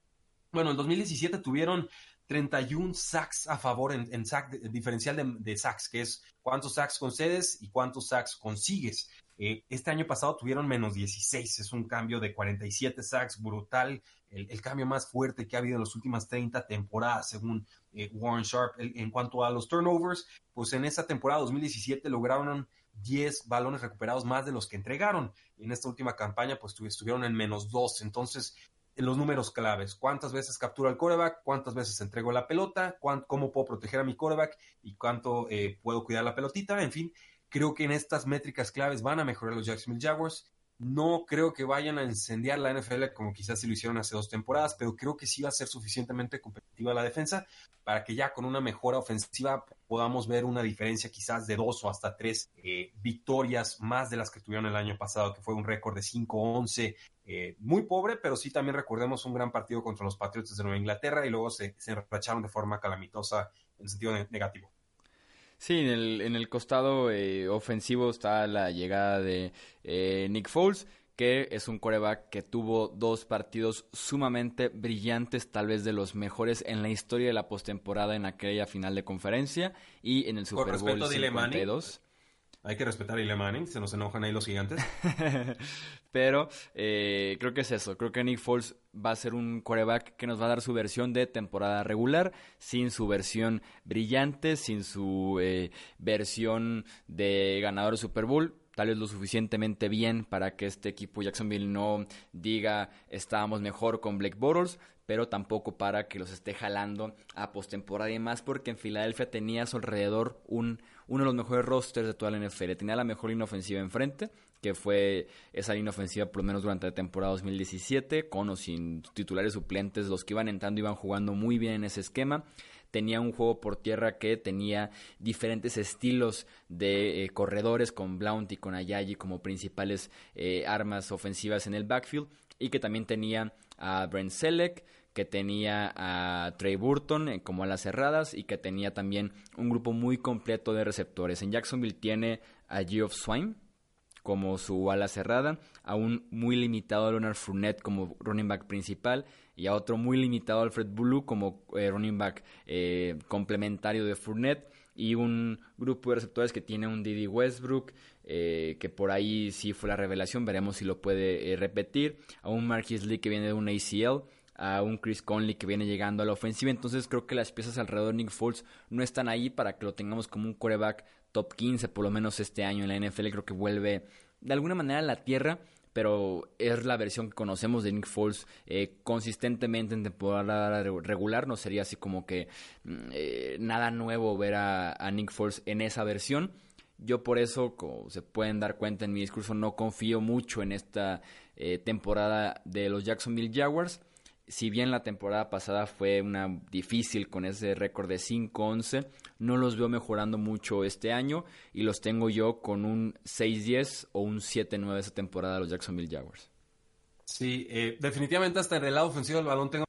bueno, en 2017 tuvieron 31 sacks a favor en, sack diferencial de, sacks, que es cuántos sacks concedes y cuántos sacks consigues. Eh, este año pasado tuvieron menos 16, es un cambio de 47 sacks brutal, el, cambio más fuerte que ha habido en las últimas 30 temporadas, según eh, Warren Sharp. en cuanto a los turnovers, pues en esa temporada 2017 lograron 10 balones recuperados más de los que entregaron. En esta última campaña, pues estuvieron en menos 2. Entonces, los números claves. ¿Cuántas veces capturo al coreback? ¿Cuántas veces entrego la pelota? ¿Cómo puedo proteger a mi coreback? ¿Y cuánto eh, puedo cuidar la pelotita? En fin, creo que en estas métricas claves van a mejorar los Jacksonville Jaguars. No creo que vayan a incendiar la NFL como quizás se lo hicieron hace dos temporadas, pero creo que sí va a ser suficientemente competitiva la defensa para que ya con una mejora ofensiva podamos ver una diferencia quizás de dos o hasta tres eh, victorias más de las que tuvieron el año pasado, que fue un récord de 5-11, eh, muy pobre, pero sí también recordemos un gran partido contra los Patriots de Nueva Inglaterra y luego se, se de forma calamitosa en sentido negativo. Sí, en el, en el costado eh, ofensivo está la llegada de eh, Nick Foles, que es un coreback que tuvo dos partidos sumamente brillantes, tal vez de los mejores en la historia de la postemporada en aquella final de conferencia y en el Super Bowl 52. Hay que respetar a Ile Manning, se nos enojan ahí los gigantes. (laughs) Pero eh, creo que es eso. Creo que Nick Foles va a ser un quarterback que nos va a dar su versión de temporada regular, sin su versión brillante, sin su eh, versión de ganador de Super Bowl tal vez lo suficientemente bien para que este equipo Jacksonville no diga estábamos mejor con Blake Bortles, pero tampoco para que los esté jalando a postemporada y más porque en Filadelfia tenía a su alrededor un, uno de los mejores rosters de toda la NFL. Tenía la mejor línea ofensiva enfrente, que fue esa línea ofensiva por lo menos durante la temporada 2017, con o sin titulares suplentes, los que iban entrando iban jugando muy bien en ese esquema tenía un juego por tierra que tenía diferentes estilos de eh, corredores con Blount y con Ayayi como principales eh, armas ofensivas en el backfield y que también tenía a Brent Selleck que tenía a Trey Burton eh, como a las cerradas y que tenía también un grupo muy completo de receptores. En Jacksonville tiene a Geoff Swine como su ala cerrada, a un muy limitado Leonard Fournette como running back principal y a otro muy limitado Alfred Blue como eh, running back eh, complementario de Fournette y un grupo de receptores que tiene un Didi Westbrook, que por ahí sí fue la revelación, veremos si lo puede repetir, a un Marquis Lee que viene de un ACL, a un Chris Conley que viene llegando a la ofensiva. Entonces creo que las piezas alrededor de Nick Foles no están ahí para que lo tengamos como un coreback top 15 por lo menos este año en la NFL. Creo que vuelve de alguna manera a la tierra pero es la versión que conocemos de Nick Foles eh, consistentemente en temporada regular. No sería así como que mm, eh, nada nuevo ver a, Nick Foles en esa versión. Yo por eso, como se pueden dar cuenta en mi discurso, no confío mucho en esta eh, temporada de los Jacksonville Jaguars. Si bien la temporada pasada fue una difícil con ese récord de 5-11, no los veo mejorando mucho este año y los tengo yo con un 6-10 o un 7-9 esa temporada los Jacksonville Jaguars. Sí, eh, definitivamente hasta en el lado ofensivo del balón tengo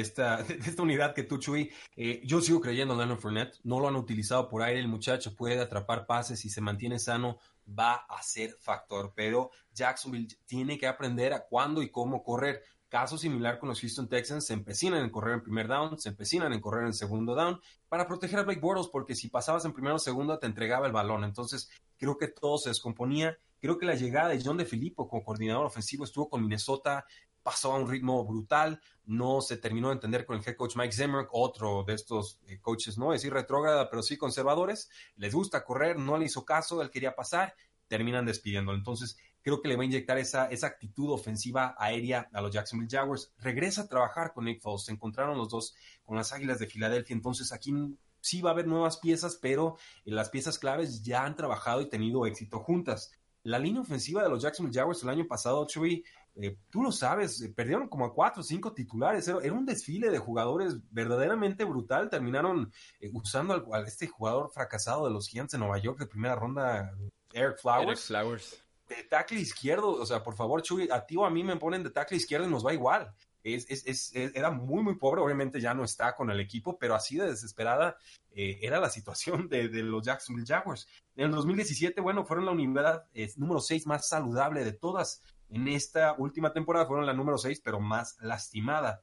esta, (laughs) esta unidad que tú, Chuy, eh, yo sigo creyendo en Leonard Fournette. No lo han utilizado por aire. El muchacho puede atrapar pases y se mantiene sano. Va a ser factor. Pero Jacksonville tiene que aprender a cuándo y cómo correr. Caso similar con los Houston Texans, se empecinan en correr en primer down, se empecinan en correr en segundo down para proteger a Blake Bortles, porque si pasabas en primero o segundo te entregaba el balón. Entonces, creo que todo se descomponía. Creo que la llegada de John de Filippo como coordinador ofensivo estuvo con Minnesota pasó a un ritmo brutal, no se terminó de entender con el head coach Mike Zimmer, otro de estos eh, coaches, no decir retrógrada, pero sí conservadores, les gusta correr, no le hizo caso, él quería pasar, terminan despidiéndolo. Entonces, creo que le va a inyectar esa, esa actitud ofensiva aérea a los Jacksonville Jaguars. Regresa a trabajar con Nick Foles, se encontraron los dos con las Águilas de Filadelfia, entonces aquí sí va a haber nuevas piezas, pero las piezas claves ya han trabajado y tenido éxito juntas. La línea ofensiva de los Jacksonville Jaguars el año pasado, Chuy, eh, tú lo sabes, eh, perdieron como a cuatro o cinco titulares, era, un desfile de jugadores verdaderamente brutal, terminaron eh, usando al, a este jugador fracasado de los Giants de Nueva York de primera ronda, Eric Flowers. Flowers. De tackle izquierdo, o sea, por favor, Chuy, a ti o a mí me ponen de tackle izquierdo y nos va igual. Es, es, es, era muy, muy pobre, obviamente ya no está con el equipo, pero así de desesperada era la situación de, de, los Jacksonville Jaguars. En el 2017, bueno, fueron la unidad número 6 más saludable de todas en esta última temporada fueron la número 6, pero más lastimada.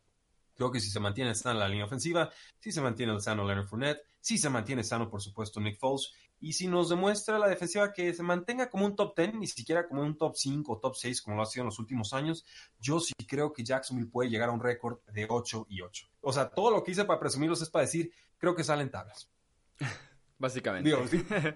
Creo que si se mantiene sano la línea ofensiva, si se mantiene sano Leonard Fournette, si se mantiene sano, por supuesto, Nick Foles, y si nos demuestra la defensiva que se mantenga como un top 10, ni siquiera como un top 5 o top 6, como lo ha sido en los últimos años, yo sí creo que Jacksonville puede llegar a un récord de 8 y 8. O sea, todo lo que hice para presumirlos es para decir, creo que salen tablas. (laughs) Básicamente.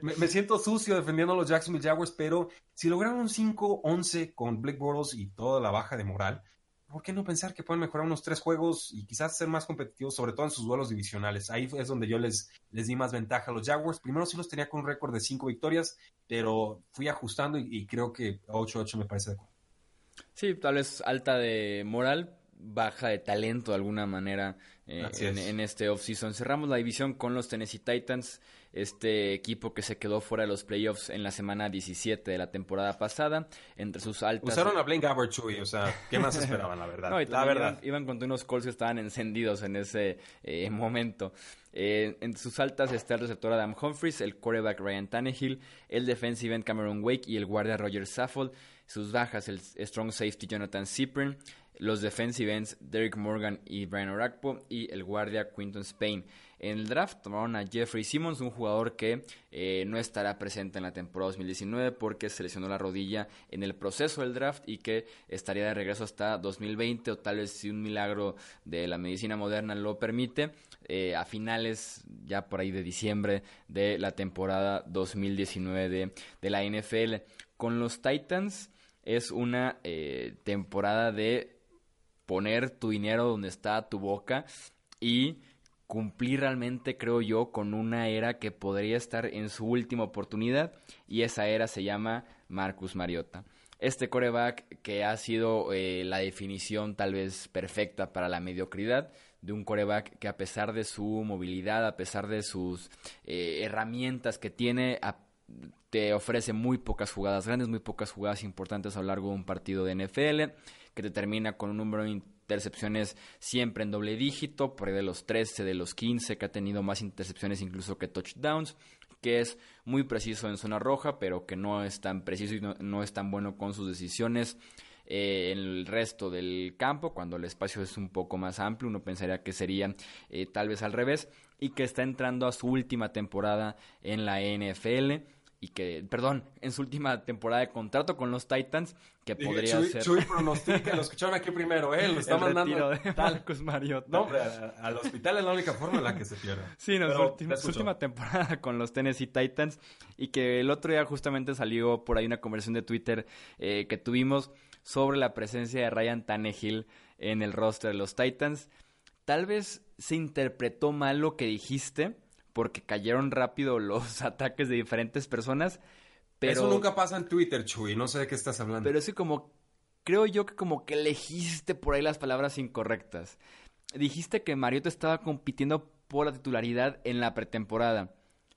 me, siento sucio defendiendo a los Jacksonville Jaguars, pero si lograron un 5-11 con Blake Bortles y toda la baja de moral, ¿por qué no pensar que pueden mejorar unos tres juegos y quizás ser más competitivos, sobre todo en sus duelos divisionales? Ahí es donde yo les, les di más ventaja a los Jaguars. Primero sí los tenía con un récord de 5 victorias, pero fui ajustando y, creo que 8-8 me parece. Sí, tal vez alta de moral, baja de talento de alguna manera eh, en, en, este offseason. Cerramos la división con los Tennessee Titans, este equipo que se quedó fuera de los playoffs en la semana 17 de la temporada pasada. Entre sus altas. Usaron a Blaine Gabbert, o sea, ¿qué más esperaban, la verdad? (laughs) la verdad. Iban, con unos calls que estaban encendidos en ese eh, momento. Eh, en sus altas está el receptor Adam Humphries, el quarterback Ryan Tannehill, el defensive end Cameron Wake y el guardia Roger Saffold. Sus bajas, el strong safety Jonathan Cyprin, los defensive ends Derek Morgan y Brian Orakpo y el guardia Quinton Spain. En el draft tomaron a Jeffrey Simmons, un jugador que eh, no estará presente en la temporada 2019 porque se lesionó la rodilla en el proceso del draft y que estaría de regreso hasta 2020 o tal vez si un milagro de la medicina moderna lo permite, eh, a finales ya por ahí de diciembre de la temporada 2019 de, de la NFL. Con los Titans es una eh, temporada de poner tu dinero donde está tu boca y cumplir realmente, creo yo, con una era que podría estar en su última oportunidad y esa era se llama Marcus Mariota. Este coreback que ha sido eh, la definición tal vez perfecta para la mediocridad de un coreback que a pesar de su movilidad, a pesar de sus eh, herramientas que tiene, te ofrece muy pocas jugadas grandes, muy pocas jugadas importantes a lo largo de un partido de NFL que te termina con un número de intercepciones siempre en doble dígito, por ahí de los 13, de los 15, que ha tenido más intercepciones incluso que touchdowns, que es muy preciso en zona roja, pero que no es tan preciso y no, es tan bueno con sus decisiones. Eh, en el resto del campo, cuando el espacio es un poco más amplio, uno pensaría que sería eh, tal vez al revés, y que está entrando a su última temporada en la NFL y que, perdón, en su última temporada de contrato con los Titans, que podría ser... Chuy pronostica, lo escucharon aquí primero, ¿eh? Lo (laughs) está el mandando... de Marcus Mariota. No, hombre, al hospital es la única forma en la que se pierde. Sí, no, su, última, su última temporada (laughs) con los Tennessee Titans y que el otro día justamente salió por ahí una conversación de Twitter eh, que tuvimos sobre la presencia de Ryan Tannehill en el roster de los Titans. Tal vez se interpretó mal lo que dijiste, porque cayeron rápido (laughs) los ataques de diferentes personas. Pero, Eso nunca pasa en Twitter, Chuy, no sé de qué estás hablando. Pero es como, creo yo que como que elegiste por ahí las palabras incorrectas. Dijiste que Mariota estaba compitiendo por la titularidad en la pretemporada.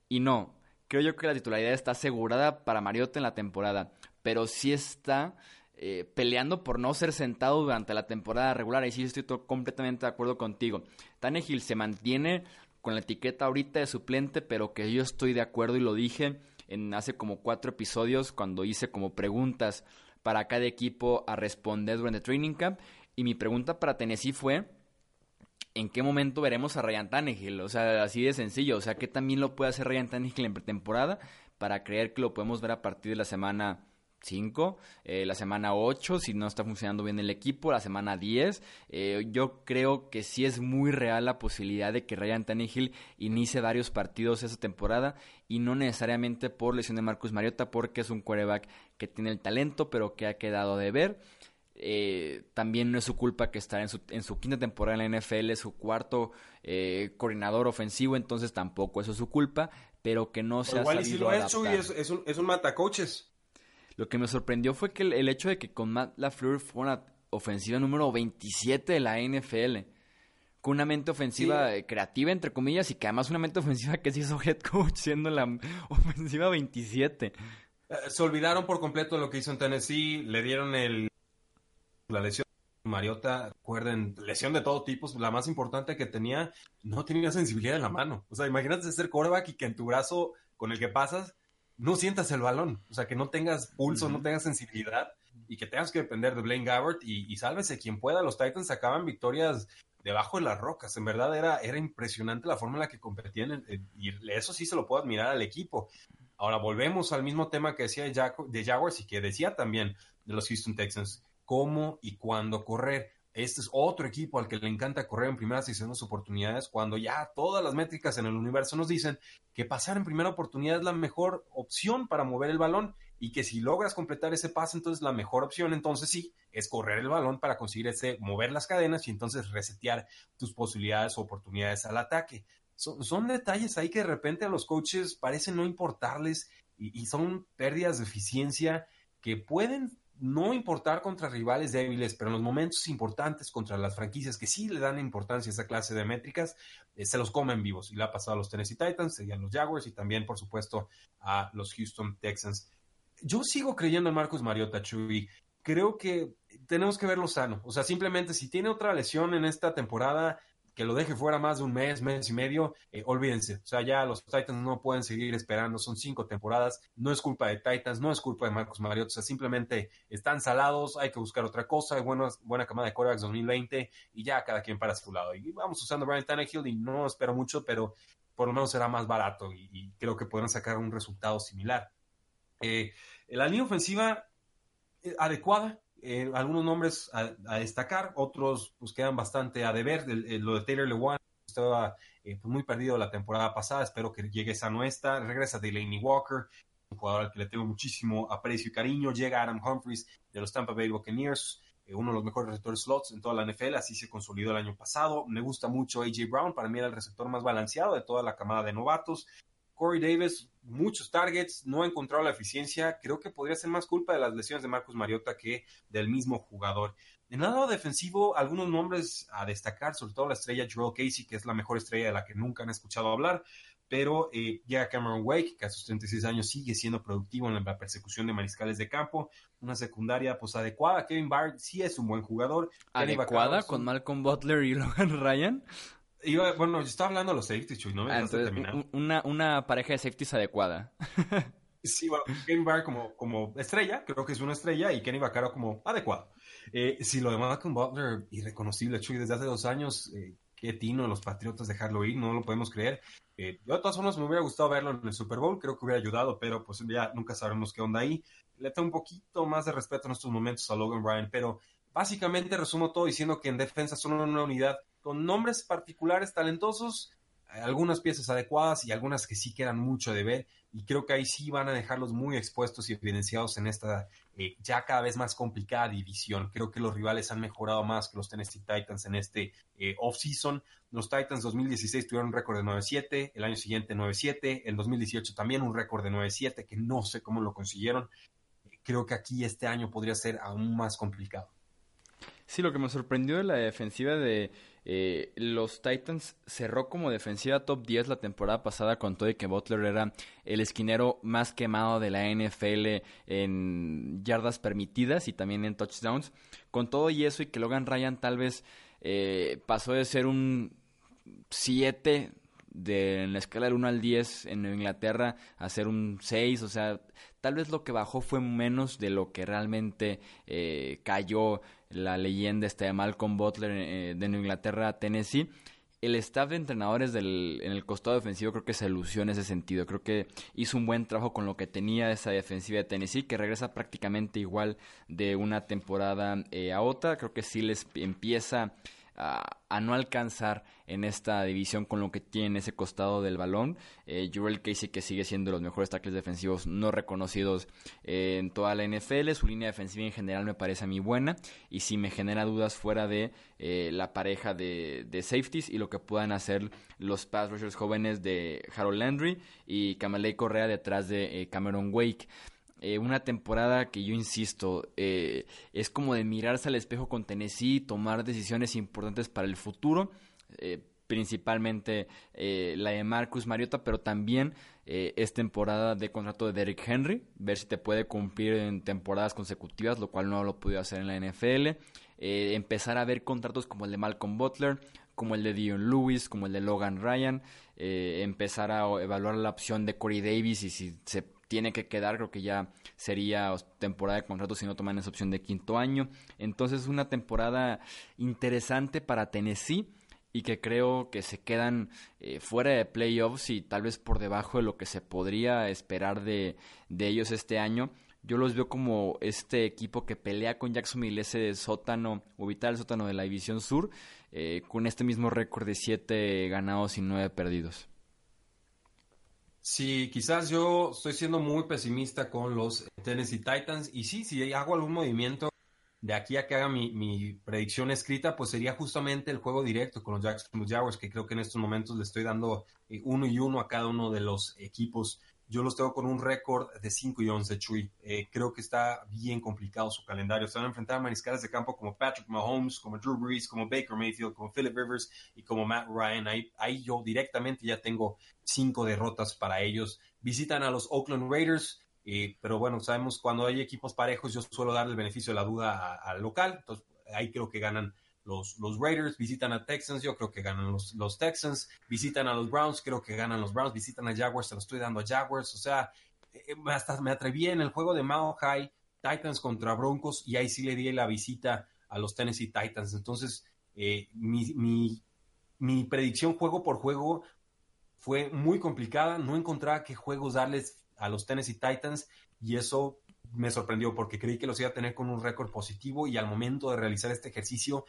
Y no, creo yo que la titularidad está asegurada para Mariota en la temporada. Pero sí está eh, peleando por no ser sentado durante la temporada regular. Y sí estoy completamente de acuerdo contigo. Tannehill se mantiene con la etiqueta ahorita de suplente, pero que yo estoy de acuerdo y lo dije en hace como cuatro episodios cuando hice como preguntas para cada equipo a responder durante training camp. Y mi pregunta para Tennessee fue, ¿en qué momento veremos a Ryan Tannehill? O sea, así de sencillo. O sea, ¿qué también lo puede hacer Ryan Tannehill en pretemporada para creer que lo podemos ver a partir de la semana 5, eh, la semana 8, si no está funcionando bien el equipo, la semana 10. Eh, yo creo que sí es muy real la posibilidad de que Ryan Tannehill inicie varios partidos esa temporada y no necesariamente por lesión de Marcus Mariota, porque es un quarterback que tiene el talento, pero que ha quedado de ver. Eh, también no es su culpa que está en su, en su quinta temporada en la NFL, es su cuarto eh, coordinador ofensivo, entonces tampoco eso es su culpa, pero que no se ha igual sabido y si lo ha hecho y adaptar. es, es un, es un matacoches. Lo que me sorprendió fue que el, el hecho de que con Matt LaFleur fue una ofensiva número 27 de la NFL. Con una mente ofensiva Sí. eh, creativa, entre comillas, y que además una mente ofensiva que se hizo head coach siendo la (laughs) ofensiva 27. Eh, se olvidaron por completo de lo que hizo en Tennessee, le dieron el la lesión de Mariota, recuerden, lesión de todo tipo, la más importante que tenía, no tenía sensibilidad en la mano. O sea, imagínate ser quarterback y que en tu brazo con el que pasas no sientas el balón, o sea, que no tengas pulso, no tengas sensibilidad y que tengas que depender de Blaine Gabbert y, y sálvese quien pueda. Los Titans sacaban victorias debajo de las rocas. En verdad era, era impresionante la forma en la que competían y eso sí se lo puedo admirar al equipo. Ahora volvemos al mismo tema que decía de Jaguars y que decía también de los Houston Texans, cómo y cuándo correr. Este es otro equipo al que le encanta correr en primeras y segundas oportunidades, cuando ya todas las métricas en el universo nos dicen que pasar en primera oportunidad es la mejor opción para mover el balón y que si logras completar ese pase, entonces la mejor opción, entonces sí, es correr el balón para conseguir ese, mover las cadenas y entonces resetear tus posibilidades o oportunidades al ataque. Son, son detalles ahí que de repente a los coaches parecen no importarles y, y son pérdidas de eficiencia que pueden no importar contra rivales débiles, pero en los momentos importantes contra las franquicias que sí le dan importancia a esa clase de métricas, eh, se los comen vivos. Y le ha pasado a los Tennessee Titans, a los Jaguars y también, por supuesto, a los Houston Texans. Yo sigo creyendo en Marcus Mariota, Chuy. Creo que tenemos que verlo sano. O sea, simplemente si tiene otra lesión en esta temporada, que lo deje fuera más de un mes, mes y medio, eh, olvídense. O sea, ya los Titans no pueden seguir esperando, son cinco temporadas, no es culpa de Titans, no es culpa de Marcus Mariota, o sea, simplemente están salados, hay que buscar otra cosa, hay buenas, buena camada de quarterbacks 2020 y ya cada quien para su lado. Y vamos usando Brian Tannehill y no espero mucho, pero por lo menos será más barato y, y creo que podrán sacar un resultado similar. Eh, la línea ofensiva eh, adecuada, eh, algunos nombres a, destacar, otros pues quedan bastante a deber. Lo de Taylor Lewan estaba eh, pues, muy perdido la temporada pasada, espero que llegue sano esta. Regresa Delaney Walker, un jugador al que le tengo muchísimo aprecio y cariño. Llega Adam Humphries de los Tampa Bay Buccaneers, eh, uno de los mejores receptores slots en toda la NFL, así se consolidó el año pasado. Me gusta mucho AJ Brown, para mí era el receptor más balanceado de toda la camada de novatos. Corey Davis, muchos targets, no ha encontrado la eficiencia. Creo que podría ser más culpa de las lesiones de Marcus Mariota que del mismo jugador. En el lado defensivo, algunos nombres a destacar, sobre todo la estrella Joel Casey, que es la mejor estrella de la que nunca han escuchado hablar, pero eh, llega Cameron Wake, que a sus 36 años sigue siendo productivo en la persecución de mariscales de campo, una secundaria pues adecuada. Kevin Byard sí es un buen jugador. Adecuada con. Malcolm Butler y (laughs) Logan Ryan. Iba- bueno, yo estaba hablando de los safeties, Chuy, no me Ah, entonces, terminar. una, una pareja de safeties adecuada. (laughs) Sí, bueno, Kevin Byard como, como estrella, creo que es una estrella, y Kenny Vaccaro como adecuado. Eh, si lo de Malcolm Butler, irreconocible, Chuy, desde hace dos años, eh, qué tino los Patriotas dejarlo ir, no lo podemos creer. Eh, yo de todas formas me hubiera gustado verlo en el Super Bowl, creo que hubiera ayudado, pero pues ya nunca sabremos qué onda ahí. Le tengo un poquito más de respeto en estos momentos a Logan Ryan, pero básicamente resumo todo diciendo que en defensa son una unidad con nombres particulares talentosos, algunas piezas adecuadas y algunas que sí quedan mucho de ver y creo que ahí sí van a dejarlos muy expuestos y evidenciados en esta eh, ya cada vez más complicada división. Creo que los rivales han mejorado más que los Tennessee Titans en este eh, off-season. Los Titans 2016 tuvieron un récord de 9-7, el año siguiente 9-7, el 2018 también un récord de 9-7, que no sé cómo lo consiguieron. Creo que aquí este año podría ser aún más complicado. Sí, lo que me sorprendió de la defensiva de eh, los Titans cerró como defensiva top 10 la temporada pasada con todo y que Butler era el esquinero más quemado de la NFL en yardas permitidas y también en touchdowns. Con todo y eso y que Logan Ryan tal vez eh, pasó de ser un 7 de en la escala del 1 al 10 en Inglaterra a ser un 6, o sea, tal vez lo que bajó fue menos de lo que realmente eh, cayó la leyenda este de Malcolm Butler eh, de Nueva Inglaterra a Tennessee. El staff de entrenadores del, en el costado defensivo creo que se lució en ese sentido. Creo que hizo un buen trabajo con lo que tenía esa defensiva de Tennessee, que regresa prácticamente igual de una temporada eh, a otra. Creo que sí les empieza a, no alcanzar en esta división con lo que tiene ese costado del balón. Eh, Jurel Casey que sigue siendo los mejores tackles defensivos no reconocidos eh, en toda la NFL. Su línea defensiva en general me parece a mí buena y si me genera dudas fuera de eh, la pareja de, safeties y lo que puedan hacer los pass rushers jóvenes de Harold Landry y Kamalei Correa detrás de eh, Cameron Wake. Eh, una temporada que yo insisto, eh, es como de mirarse al espejo con Tennessee, tomar decisiones importantes para el futuro, eh, principalmente la de Marcus Mariota, pero también es temporada de contrato de Derrick Henry, ver si te puede cumplir en temporadas consecutivas, lo cual no lo podido hacer en la NFL. empezar a ver contratos como el de Malcolm Butler, como el de Dion Lewis, como el de Logan Ryan, empezar a evaluar la opción de Corey Davis y si se tiene que quedar, creo que ya sería temporada de contrato si no toman esa opción de quinto año. Entonces una temporada interesante para Tennessee y que creo que se quedan eh, fuera de playoffs y tal vez por debajo de lo que se podría esperar de, de ellos este año. Yo los veo como este equipo que pelea con Jacksonville, ese sótano, o vital sótano de la División Sur, eh, con este mismo récord de 7 ganados y 9 perdidos. Sí, quizás yo estoy siendo muy pesimista con los Tennessee Titans. Y sí, si hago algún movimiento de aquí a que haga mi, predicción escrita, pues sería justamente el juego directo con los Jacksonville Jaguars, que creo que en estos momentos le estoy dando eh, uno y uno a cada uno de los equipos yo los tengo con un récord de 5 y 11, Chuy. Eh, creo que está bien complicado su calendario. Se van a enfrentar a mariscales de campo como Patrick Mahomes, como Drew Brees, como Baker Mayfield, como Philip Rivers y como Matt Ryan. Ahí, ahí yo directamente ya tengo cinco derrotas para ellos. Visitan a los Oakland Raiders, eh, pero bueno, sabemos cuando hay equipos parejos yo suelo darle el beneficio de la duda al local. Entonces ahí creo que ganan los, Raiders, visitan a Texans, yo creo que ganan los, los Texans, visitan a los Browns, creo que ganan los Browns, visitan a Jaguars, se lo estoy dando a Jaguars, o sea, eh, hasta me atreví en el juego de Mao High, Titans contra Broncos, y ahí sí le di la visita a los Tennessee Titans. Entonces, eh, mi, mi, mi predicción juego por juego fue muy complicada, no encontraba qué juegos darles a los Tennessee Titans, y eso me sorprendió porque creí que los iba a tener con un récord positivo y al momento de realizar este ejercicio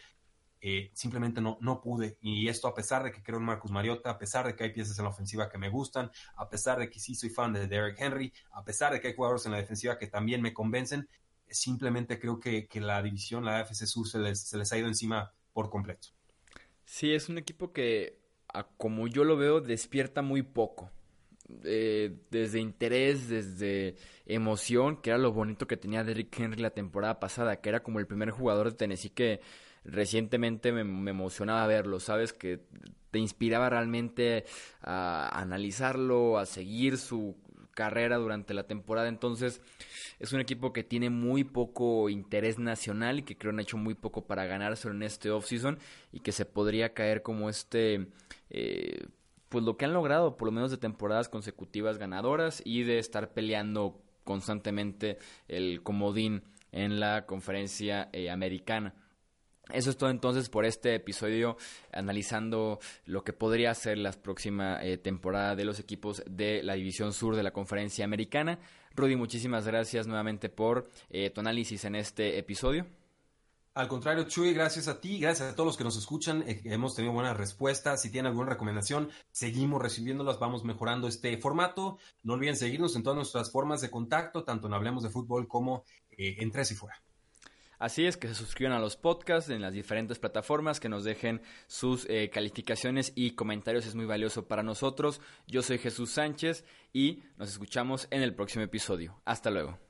eh, simplemente no, no pude. Y esto a pesar de que creo en Marcus Mariota, a pesar de que hay piezas en la ofensiva que me gustan, a pesar de que sí soy fan de Derek Henry, a pesar de que hay jugadores en la defensiva que también me convencen, simplemente creo que, la división, la AFC Sur, se les, se les ha ido encima por completo. Sí, es un equipo que, como yo lo veo, despierta muy poco. Eh, desde interés, desde emoción, que era lo bonito que tenía Derrick Henry la temporada pasada, que era como el primer jugador de Tennessee que recientemente me, emocionaba verlo, ¿sabes? Que te inspiraba realmente a analizarlo, a seguir su carrera durante la temporada. Entonces, es un equipo que tiene muy poco interés nacional y que creo han hecho muy poco para ganárselo en este offseason y que se podría caer como este. Eh, pues lo que han logrado, por lo menos de temporadas consecutivas ganadoras y de estar peleando constantemente el comodín en la conferencia eh, americana. Eso es todo entonces por este episodio analizando lo que podría ser la próxima eh, temporada de los equipos de la División Sur de la Conferencia Americana. Rudy, muchísimas gracias nuevamente por eh, tu análisis en este episodio. Al contrario, Chuy, gracias a ti, gracias a todos los que nos escuchan. Eh, hemos tenido buenas respuestas. Si tienen alguna recomendación, seguimos recibiéndolas, vamos mejorando este formato. No olviden seguirnos en todas nuestras formas de contacto, tanto en Hablemos de Fútbol como en Tres y Fuera. Así es, que se suscriban a los podcasts en las diferentes plataformas, que nos dejen sus eh, calificaciones y comentarios, es muy valioso para nosotros. Yo soy Jesús Sánchez y nos escuchamos en el próximo episodio. Hasta luego.